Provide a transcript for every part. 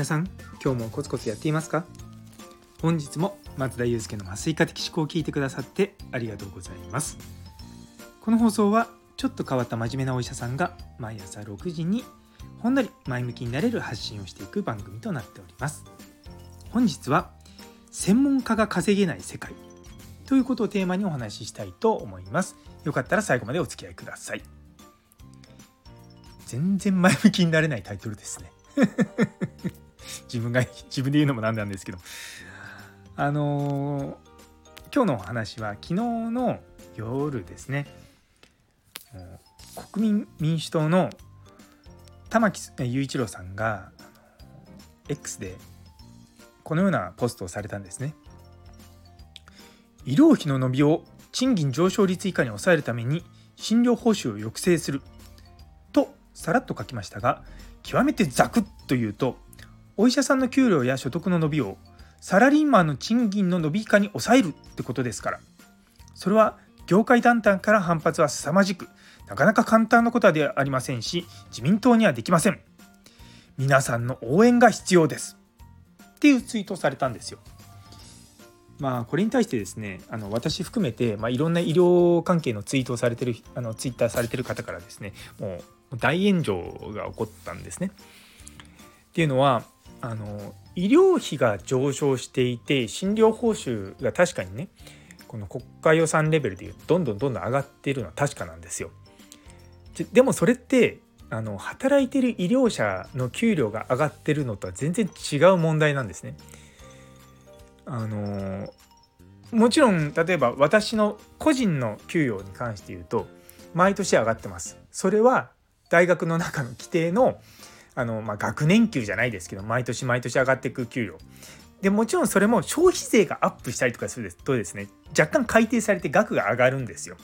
皆さん今日もコツコツやっていますか？本日も松田祐介の麻酔科的思考を聞いてくださってありがとうございます。この放送はちょっと変わった真面目なお医者さんが毎朝6時にほんのり前向きになれる発信をしていく番組となっております。本日は専門家が稼げない世界ということをテーマにお話ししたいと思います。よかったら最後までお付き合いください。全然前向きになれないタイトルですね。自分が 自分で言うのもなんなんですけどあのー、今日のお話は昨日の夜ですね国民民主党の玉木雄一郎さんが X でこのようなポストをされたんですね。医療費の伸びを賃金上昇率以下に抑えるために診療報酬を抑制するとさらっと書きましたが極めてザクッと言うとお医者さんの給料や所得の伸びをサラリーマンの賃金の伸び以下に抑えるってことですから。それは業界団体から反発は凄まじくなかなか簡単なことではありませんし自民党にはできません。皆さんの応援が必要です。っていうツイートをされたんですよ。まあこれに対してですねあの私含めて、まあ、いろんな医療関係のツイートをされてるあのツイッターされてる方からですねもう大炎上が起こったんですね。っていうのはあの医療費が上昇していて診療報酬が確かにねこの国家予算レベルでいうとどんどんどんどん上がっているのは確かなんですよ。でもそれってあの働いてる医療者の給料が上がってるのとは全然違う問題なんですね。あのもちろん例えば私の個人の給与に関して言うと毎年上がってます。それは大学の中の規定のあの、まあ、学年給じゃないですけど毎年毎年上がっていく給料。でもちろんそれも消費税がアップしたりとかするとですね。若干改定されて額が上がるんですよ。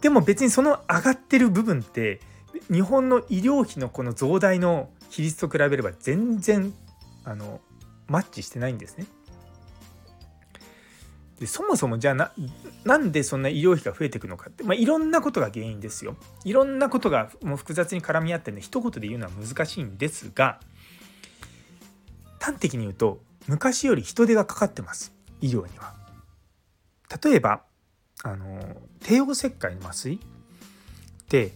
でも別にその上がってる部分って日本の医療費のこの増大の比率と比べれば全然あのマッチしてないんですね。でそもそもじゃあななんでそんな医療費が増えていくのかって、まあ、いろんなことが原因ですよ。いろんなことがもう複雑に絡み合ってね一言で言うのは難しいんですが端的に言うと昔より人手がかかってます医療には。例えばあの帝王切開の麻酔って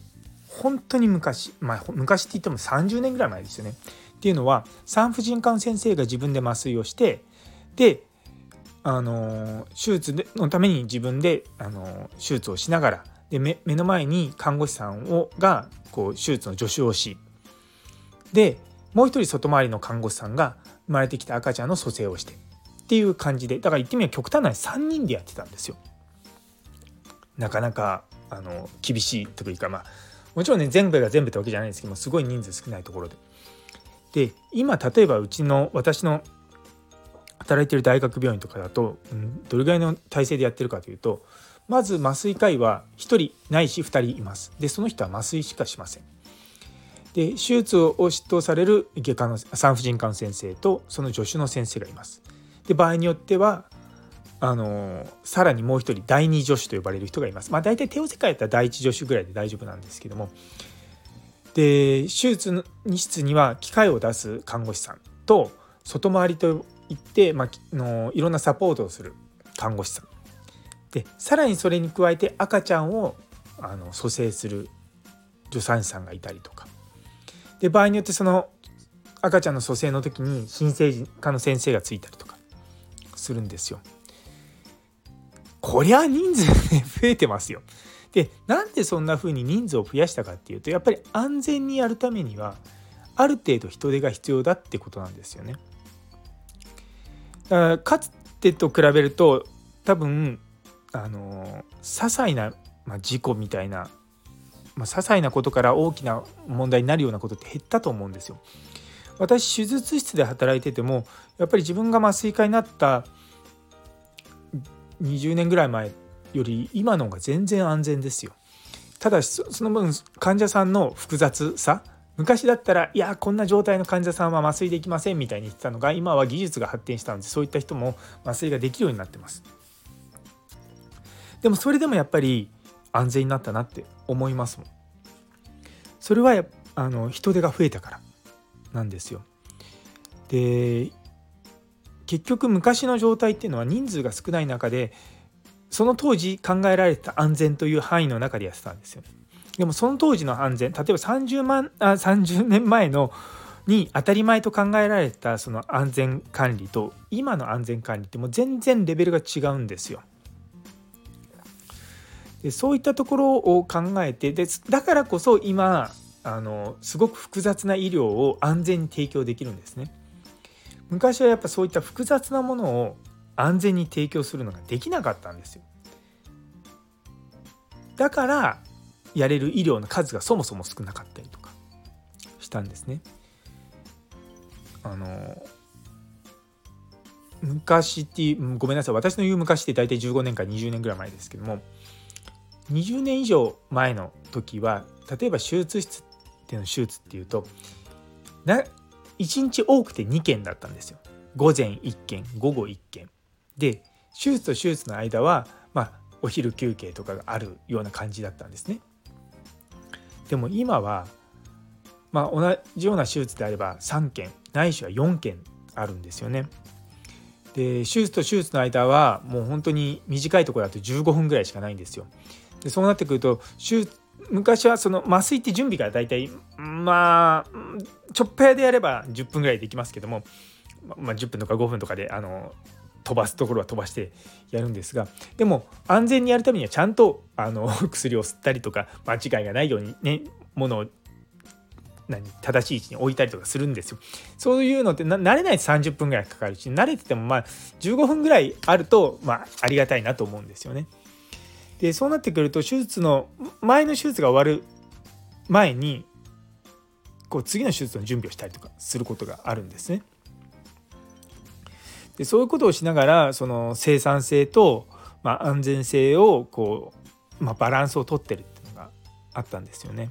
本当に昔、まあ、昔って言っても30年ぐらい前ですよね。っていうのは産婦人科の先生が自分で麻酔をしてであの手術のために自分であの手術をしながらで目の前に看護師さんをがこう手術の助手をしでもう一人外回りの看護師さんが生まれてきた赤ちゃんの蘇生をしてっていう感じでだから言ってみれば極端な3人でやってたんですよ。なかなかあの厳しいというかまあもちろんね全部が全部ってわけじゃないんですけどもすごい人数少ないところで。で今例えばうちの私の働いてる大学病院とかだと、うん、どれぐらいの体制でやってるかというとまず麻酔科医は1人ないし2人います。でその人は麻酔しかしません。で手術を執刀される外科の産婦人科の先生とその助手の先生がいます。で場合によってはあのさらにもう一人第二助手と呼ばれる人がいます。まあ大体手を世界やったら第一助手ぐらいで大丈夫なんですけども。で手術室には機械を出す看護師さんと外回りといって、まあのいろんなサポートをする看護師さんでさらにそれに加えて赤ちゃんをあの蘇生する助産師さんがいたりとかで場合によってその赤ちゃんの蘇生の時に新生児科の先生がついたりとかするんですよ。こりゃ人数ね 増えてますよ。でなんでそんな風に人数を増やしたかっていうとやっぱり安全にやるためにはある程度人手が必要だってことなんですよね。だかつてと比べると多分あの些細な、まあ、事故みたいな、まあ、些細なことから大きな問題になるようなことって減ったと思うんですよ。私手術室で働いててもやっぱり自分が麻酔科になった20年ぐらい前より今の方が全然安全ですよ。ただその分患者さんの複雑さ昔だったらいやこんな状態の患者さんは麻酔できませんみたいに言ってたのが今は技術が発展したのでそういった人も麻酔ができるようになってます。でもそれでもやっぱり安全になったなって思いますもん。それはあの人手が増えたからなんですよ。で結局昔の状態っていうのは人数が少ない中でその当時考えられた安全という範囲の中でやってたんですよね。でもその当時の安全例えば30万あ30年前のに当たり前と考えられたその安全管理と今の安全管理ってもう全然レベルが違うんですよ。でそういったところを考えてでだからこそ今あのすごく複雑な医療を安全に提供できるんですね。昔はやっぱそういった複雑なものを安全に提供するのができなかったんですよ。だからやれる医療の数がそもそも少なかったりとかしたんですね。あの昔っていうごめんなさい。私の言う昔って大体15年か20年ぐらい前ですけども20年以上前の時は例えば手術室っての手術っていうとな1日多くて2件だったんですよ。午前1件午後1件。で手術と手術の間はまあお昼休憩とかがあるような感じだったんですね。でも今はまあ同じような手術であれば3件ないしは4件あるんですよね。で手術と手術の間はもう本当に短いところだと15分ぐらいしかないんですよ。でそうなってくると手術昔はその麻酔って準備が大体まあちょっぱやでやれば10分ぐらいできますけども、まあ、10分とか5分とかであの飛ばすところは飛ばしてやるんですがでも安全にやるためにはちゃんとあの 薬を吸ったりとか間違いがないようにねものを何正しい位置に置いたりとかするんですよ。そういうのって慣れないと30分ぐらいかかるし慣れててもまあ15分ぐらいあるとまあありがたいなと思うんですよね。でそうなってくると手術の前の手術が終わる前にこう次の手術の準備をしたりとかすることがあるんですね。でそういうことをしながらその生産性と、まあ、安全性をこう、まあ、バランスをとってるっていうのがあったんですよね。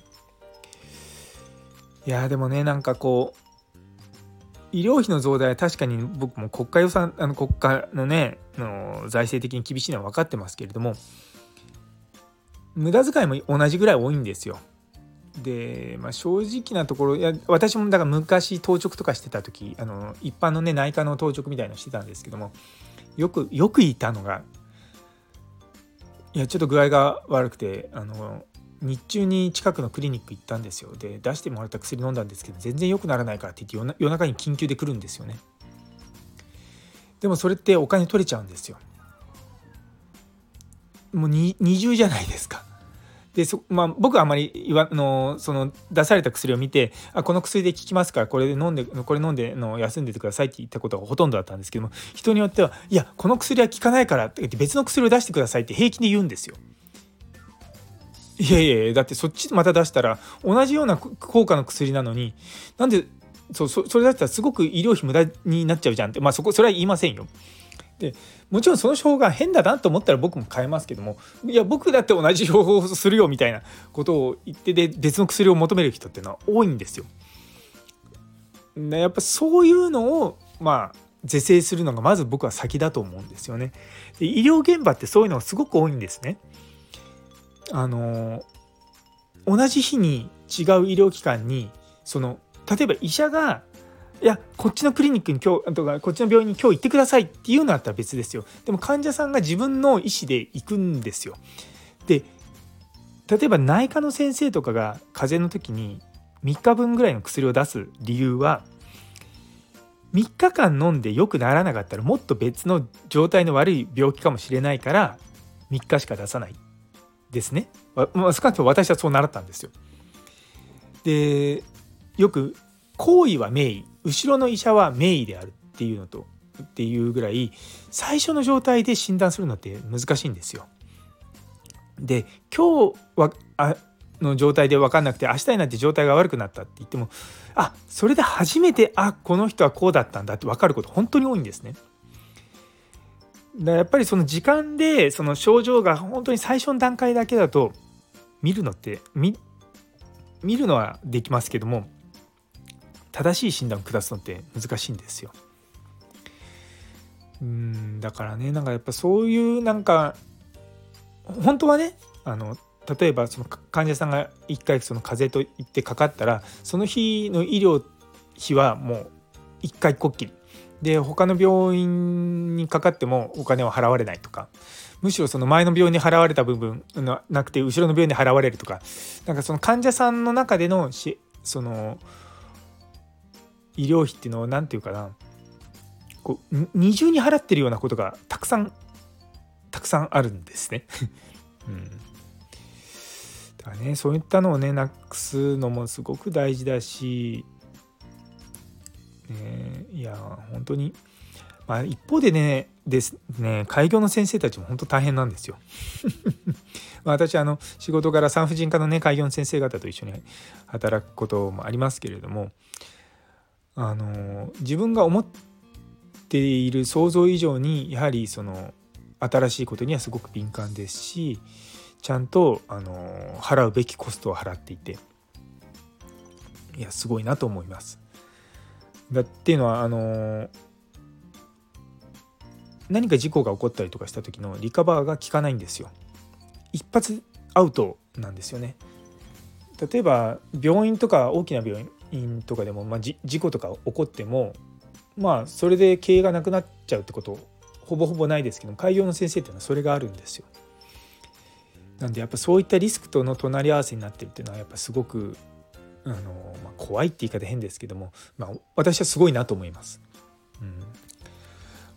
いやでもねなんかこう医療費の増大は確かに僕も国家予算あの国家のねの財政的に厳しいのは分かってますけれども無駄遣いも同じぐらい多いんですよ。で、まあ、正直なところいや私もだから昔当直とかしてた時あの一般のね内科の当直みたいのしてたんですけどもよくよくいたのがいやちょっと具合が悪くてあの日中に近くのクリニック行ったんですよ。で出してもらった薬飲んだんですけど全然良くならないからって言って夜中に緊急で来るんですよね。でもそれってお金取れちゃうんですよ。もう二重じゃないですか。でそまあ、僕はあまり言わのその出された薬を見てあこの薬で効きますからこれで飲んでこれ飲んでの休んでてくださいって言ったことがほとんどだったんですけども人によってはいやこの薬は効かないからって言って別の薬を出してくださいって平気で言うんですよ。いやいやいやだってそっちまた出したら同じような効果の薬なのになんでそうそれだったらすごく医療費無駄になっちゃうじゃんってまあそこそれは言いませんよ。でもちろんその処方が変だなと思ったら僕も変えますけどもいや僕だって同じ処方をするよみたいなことを言ってで別の薬を求める人っていうのは多いんですよ。でやっぱそういうのをまあ是正するのがまず僕は先だと思うんですよね。で医療現場ってそういうのがすごく多いんですね。あの同じ日に違う医療機関にその例えば医者がいやこっちのクリニックに今日とかこっちの病院に今日行ってくださいっていうのだったら別ですよでも患者さんが自分の意思で行くんですよで例えば内科の先生とかが風邪の時に3日分ぐらいの薬を出す理由は3日間飲んで良くならなかったらもっと別の状態の悪い病気かもしれないから3日しか出さないですね。まあ、少なくとも私はそう習ったんですよ。でよく行為は名医後ろの医者は名医であるっていうのとっていうぐらい最初の状態で診断するのって難しいんですよ。で今日はあの状態で分かんなくて明日になって状態が悪くなったって言ってもあそれで初めてあこの人はこうだったんだって分かること本当に多いんですね。だやっぱりその時間でその症状が本当に最初の段階だけだと見るのって見るのはできますけども正しい診断を下すのって難しいんですよ。うんだからねなんかやっぱそういうなんか本当はねあの例えばその患者さんが1回その風邪と言ってかかったらその日の医療費はもう1回こっきり。で他の病院にかかってもお金は払われないとか。むしろその前の病院に払われた部分なくて後ろの病院で払われるとか。なんかその患者さんの中でのしその医療費っていうのを何て言うかなこう二重に払ってるようなことがたくさんたくさんあるんですね。うん、だからねそういったのをねなくすのもすごく大事だし、ね、いや本当に、まあ、一方でねですね開業の先生たちも本当大変なんですよ。ま私あの仕事から産婦人科のね開業の先生方と一緒に働くこともありますけれどもあの自分が思っている想像以上にやはりその新しいことにはすごく敏感ですしちゃんとあの払うべきコストを払っていていやすごいなと思います。だっていうのはあの何か事故が起こったりとかした時のリカバーが効かないんですよ。一発アウトなんですよね。例えば病院とか大きな病院とかでも、まあ、事故とか起こってもまあそれで経営がなくなっちゃうってことほぼほぼないですけど開業の先生っていうのはそれがあるんですよ。なんでやっぱそういったリスクとの隣り合わせになってるっていうのはやっぱすごくあの、まあ、怖いって言い方変ですけども、まあ、私はすごいなと思います。うん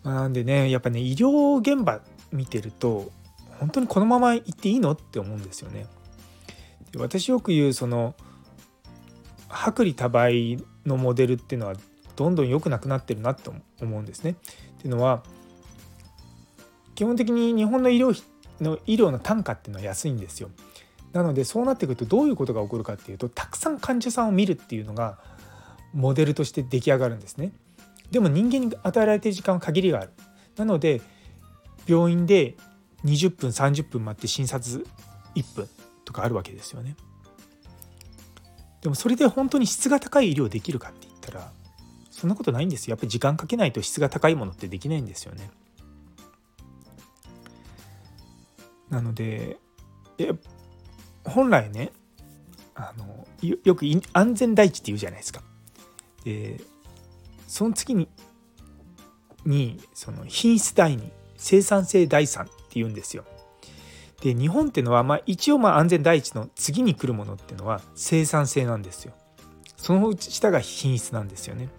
まあ、なんでねやっぱね医療現場見てると本当にこのまま行っていいのって思うんですよね。私よく言うその薄利多売のモデルっていうのはどんどん良くなくなってるなと思うんですね。っていうのは基本的に日本の医療費の医療の単価っていうのは安いんですよ。なのでそうなってくるとどういうことが起こるかっていうとたくさん患者さんを見るっていうのがモデルとして出来上がるんですね。でも人間に与えられている時間は限りがある。なので病院で20分30分待って診察1分とかあるわけですよね。でもそれで本当に質が高い医療できるかって言ったらそんなことないんですよ。やっぱり時間かけないと質が高いものってできないんですよね。なので本来ねあのよく安全第一って言うじゃないですか。でその次ににその品質第二生産性第三って言うんですよ。で日本っていうのは、まあ、一応まあ安全第一の次に来るものっていうのは生産性なんですよ。その下が品質なんですよね。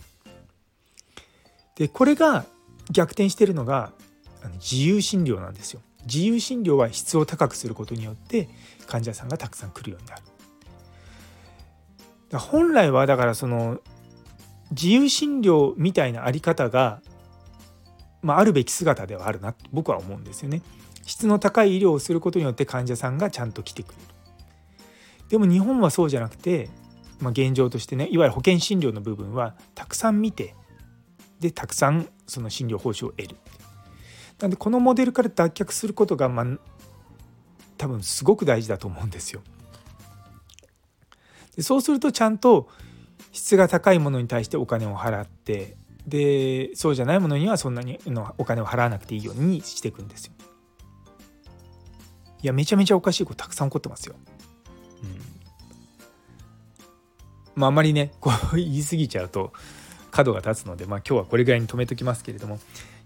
でこれが逆転してるのが自由診療なんですよ。自由診療は質を高くすることによって患者さんがたくさん来るようになる。本来はだからその自由診療みたいなあり方が、まあ、あるべき姿ではあるなと僕は思うんですよね。質の高い医療をすることによって患者さんがちゃんと来てくれる。でも日本はそうじゃなくて、まあ、現状としてねいわゆる保険診療の部分はたくさん見てでたくさんその診療報酬を得る。なんでこのモデルから脱却することが、まあ、多分すごく大事だと思うんですよ。でそうするとちゃんと質が高いものに対してお金を払ってでそうじゃないものにはそんなにのお金を払わなくていいようにしていくんですよ。いやめちゃめちゃおかしいことたくさん起こってますよ。うん、まああんまりね こう言い過ぎちゃうと角が立つので、まあ、今日はこれぐらいに止めときますけれどもい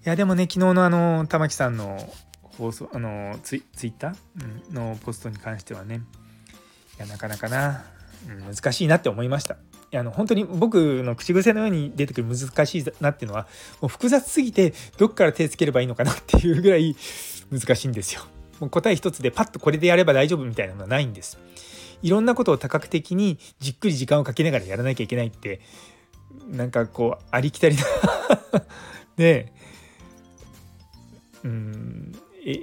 やでもね昨日のあの玉木さんの放送あのツイツイッター？のポストに関してはねいやなかなかな、うん、難しいなって思いました。いやあの本当に僕の口癖のように出てくる難しいなっていうのはもう複雑すぎてどっから手つければいいのかなっていうぐらい難しいんですよ。もう答え一つでパッとこれでやれば大丈夫みたいなのはないんです。いろんなことを多角的にじっくり時間をかけながらやらなきゃいけないってなんかこうありきたりな でうんえ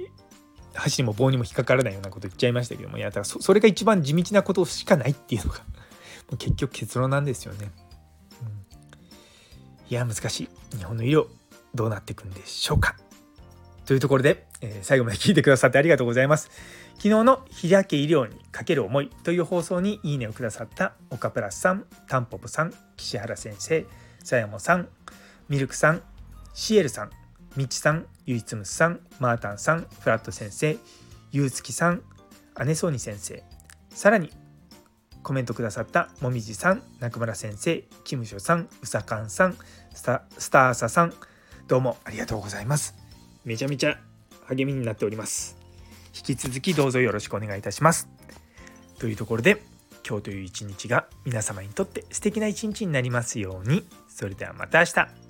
箸にも棒にも引っかからないようなこと言っちゃいましたけどもいやだからそれが一番地道なことしかないっていうのが もう結局結論なんですよね。うん、いや難しい日本の医療どうなっていくんでしょうかというところで、えー、最後まで聞いてくださってありがとうございます。昨日の「開け医療にかける思い」という放送にいいねをくださった岡プラスさん、タンポポさん、岸原先生、さやもさん、ミルクさん、シエルさん、みちさん、ゆいつむさん、マータンさん、フラット先生、ゆうつきさん、姉そうに先生、さらにコメントくださったもみじさん中村先生キムショさんうさかんさんスターサさんどうもありがとうございますめちゃめちゃ励みになっております。引き続きどうぞよろしくお願いいたします。というところで今日という一日が皆様にとって素敵な一日になりますように。それではまた明日。